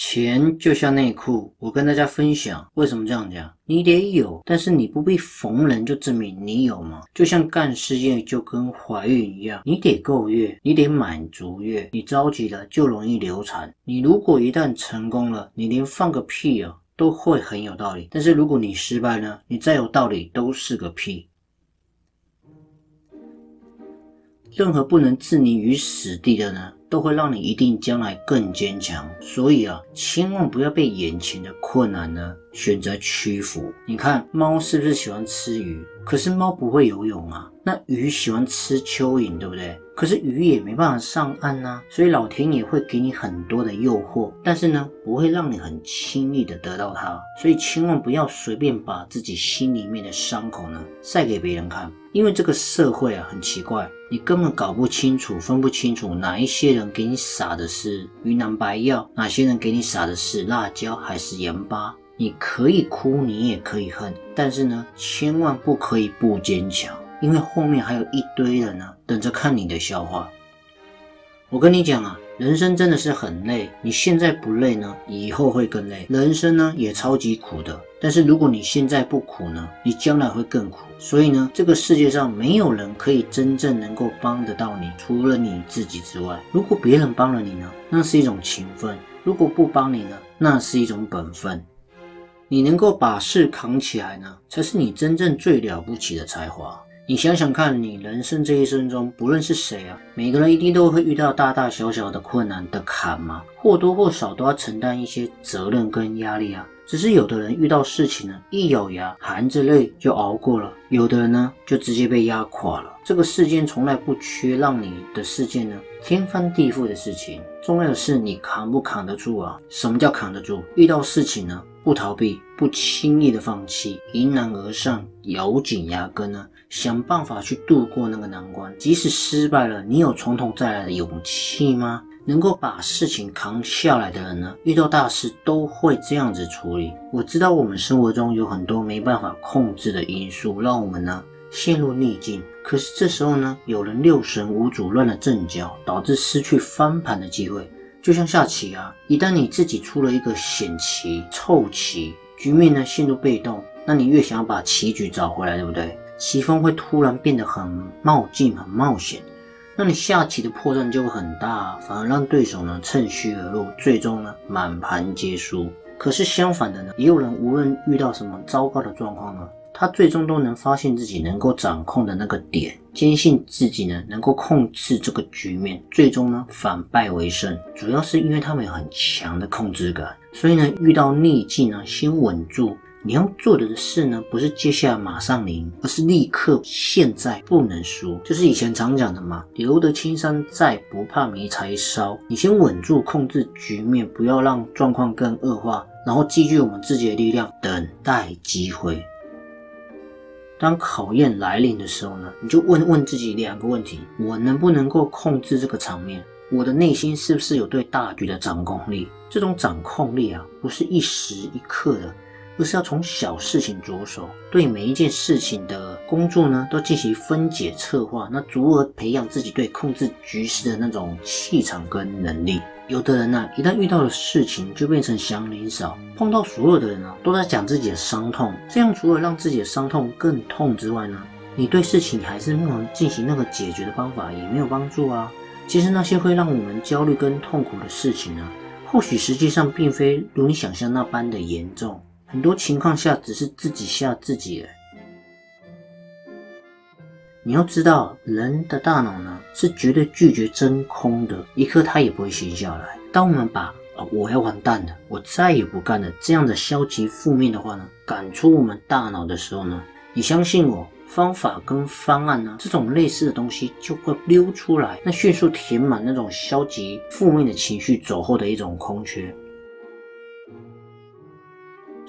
钱就像内裤，我跟大家分享为什么这样讲。你得有，但是你不必逢人就证明你有吗？就像干事业就跟怀孕一样，你得够月，你得满足月，你着急了就容易流产。你如果一旦成功了，你连放个屁啊！都会很有道理，但是如果你失败呢？你再有道理都是个屁。任何不能置你于死地的呢，都会让你一定将来更坚强。所以啊，千万不要被眼前的困难呢选择屈服。你看猫是不是喜欢吃鱼？可是猫不会游泳啊。那鱼喜欢吃蚯蚓，对不对？可是鱼也没办法上岸呐，所以老天爷会给你很多的诱惑，但是呢，不会让你很轻易的得到它。所以千万不要随便把自己心里面的伤口呢晒给别人看，因为这个社会啊很奇怪，你根本搞不清楚、分不清楚哪一些人给你撒的是云南白药，哪些人给你撒的是辣椒还是盐巴。你可以哭，你也可以恨，但是呢，千万不可以不坚强。因为后面还有一堆人呢，等着看你的笑话。我跟你讲啊，人生真的是很累。你现在不累呢，以后会更累。人生呢也超级苦的，但是如果你现在不苦呢，你将来会更苦。所以呢，这个世界上没有人可以真正能够帮得到你，除了你自己之外。如果别人帮了你呢，那是一种情分；如果不帮你呢，那是一种本分。你能够把事扛起来呢，才是你真正最了不起的才华。你想想看，你人生这一生中，不论是谁啊，每个人一定都会遇到大大小小的困难的坎嘛，或多或少都要承担一些责任跟压力啊。只是有的人遇到事情呢，一咬牙含着泪就熬过了；有的人呢，就直接被压垮了。这个世间从来不缺让你的事件呢天翻地覆的事情，重要的是你扛不扛得住啊？什么叫扛得住？遇到事情呢，不逃避，不轻易的放弃，迎难而上，咬紧牙根呢。想办法去度过那个难关，即使失败了，你有从头再来的勇气吗？能够把事情扛下来的人呢？遇到大事都会这样子处理。我知道我们生活中有很多没办法控制的因素，让我们呢陷入逆境。可是这时候呢，有人六神无主，乱了阵脚，导致失去翻盘的机会。就像下棋啊，一旦你自己出了一个险棋、臭棋，局面呢陷入被动，那你越想要把棋局找回来，对不对？棋风会突然变得很冒进、很冒险，那你下棋的破绽就会很大，反而让对手呢趁虚而入，最终呢满盘皆输。可是相反的呢，也有人无论遇到什么糟糕的状况呢，他最终都能发现自己能够掌控的那个点，坚信自己呢能够控制这个局面，最终呢反败为胜。主要是因为他们有很强的控制感，所以呢遇到逆境呢先稳住。你要做的事呢，不是接下来马上赢，而是立刻现在不能输。就是以前常讲的嘛，留得青山在，不怕没柴烧。你先稳住，控制局面，不要让状况更恶化，然后积聚我们自己的力量，等待机会。当考验来临的时候呢，你就问问自己两个问题：我能不能够控制这个场面？我的内心是不是有对大局的掌控力？这种掌控力啊，不是一时一刻的。而是要从小事情着手，对每一件事情的工作呢，都进行分解策划，那足额培养自己对控制局势的那种气场跟能力。有的人呢，一旦遇到了事情，就变成祥林嫂，碰到所有的人呢，都在讲自己的伤痛，这样除了让自己的伤痛更痛之外呢，你对事情还是不能进行那个解决的方法，也没有帮助啊。其实那些会让我们焦虑跟痛苦的事情呢，或许实际上并非如你想象那般的严重。很多情况下只是自己吓自己。你要知道，人的大脑呢是绝对拒绝真空的，一刻它也不会闲下来。当我们把啊，我要完蛋了，我再也不干了，这样的消极负面的话呢，赶出我们大脑的时候呢，你相信我。方法跟方案呢，这种类似的东西就会溜出来，那迅速填满那种消极负面的情绪走后的一种空缺。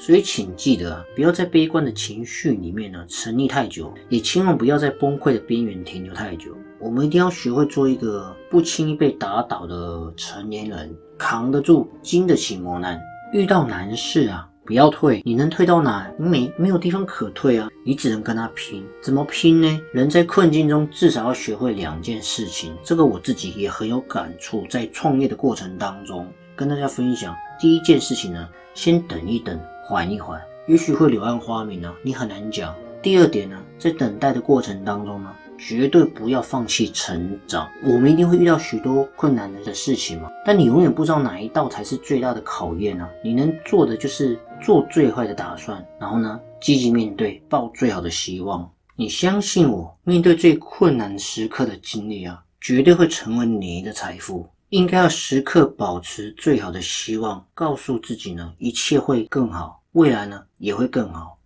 所以，请记得啊，不要在悲观的情绪里面呢沉溺太久，也千万不要在崩溃的边缘停留太久。我们一定要学会做一个不轻易被打倒的成年人，扛得住，经得起磨难，遇到难事啊。不要退，你能退到哪？你没没有地方可退啊！你只能跟他拼。怎么拼呢？人在困境中至少要学会两件事情，这个我自己也很有感触。在创业的过程当中，跟大家分享。第一件事情呢，先等一等，缓一缓，也许会柳暗花明呢，你很难讲。第二点呢，在等待的过程当中呢。绝对不要放弃成长。我们一定会遇到许多困难的事情嘛，但你永远不知道哪一道才是最大的考验呢？你能做的就是做最坏的打算，然后呢，积极面对，抱最好的希望。你相信我，面对最困难时刻的经历啊，绝对会成为你的财富。应该要时刻保持最好的希望，告诉自己呢，一切会更好，未来呢也会更好。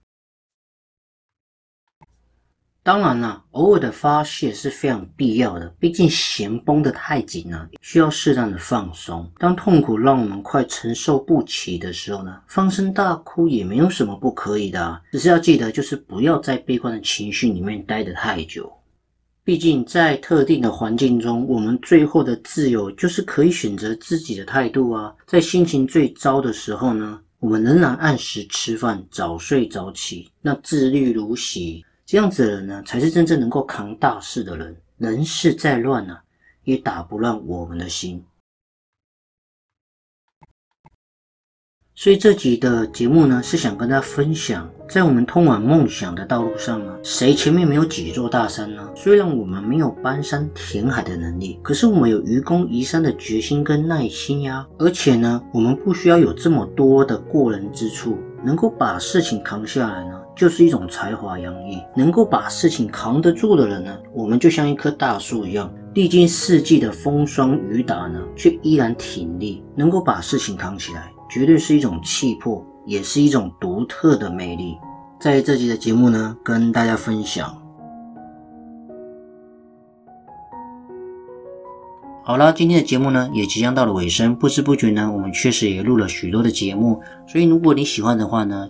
当然了，偶尔的发泄是非常必要的。毕竟弦绷得太紧了，需要适当的放松。当痛苦让我们快承受不起的时候呢，放声大哭也没有什么不可以的。只是要记得，就是不要在悲观的情绪里面待得太久。毕竟在特定的环境中，我们最后的自由就是可以选择自己的态度啊。在心情最糟的时候呢，我们仍然按时吃饭，早睡早起，那自律如洗。这样子的人呢，才是真正能够扛大事的人。人事再乱呢，也打不乱我们的心。所以这集的节目呢，是想跟大家分享，在我们通往梦想的道路上呢，谁前面没有几座大山呢？虽然我们没有搬山填海的能力，可是我们有愚公移山的决心跟耐心呀。而且呢，我们不需要有这么多的过人之处，能够把事情扛下来呢。就是一种才华洋溢，能够把事情扛得住的人呢，我们就像一棵大树一样，历经四季的风霜雨打呢，却依然挺立，能够把事情扛起来，绝对是一种气魄，也是一种独特的魅力。在这集的节目呢，跟大家分享。好了，今天的节目呢，也即将到了尾声，不知不觉呢，我们确实也录了许多的节目，所以如果你喜欢的话呢。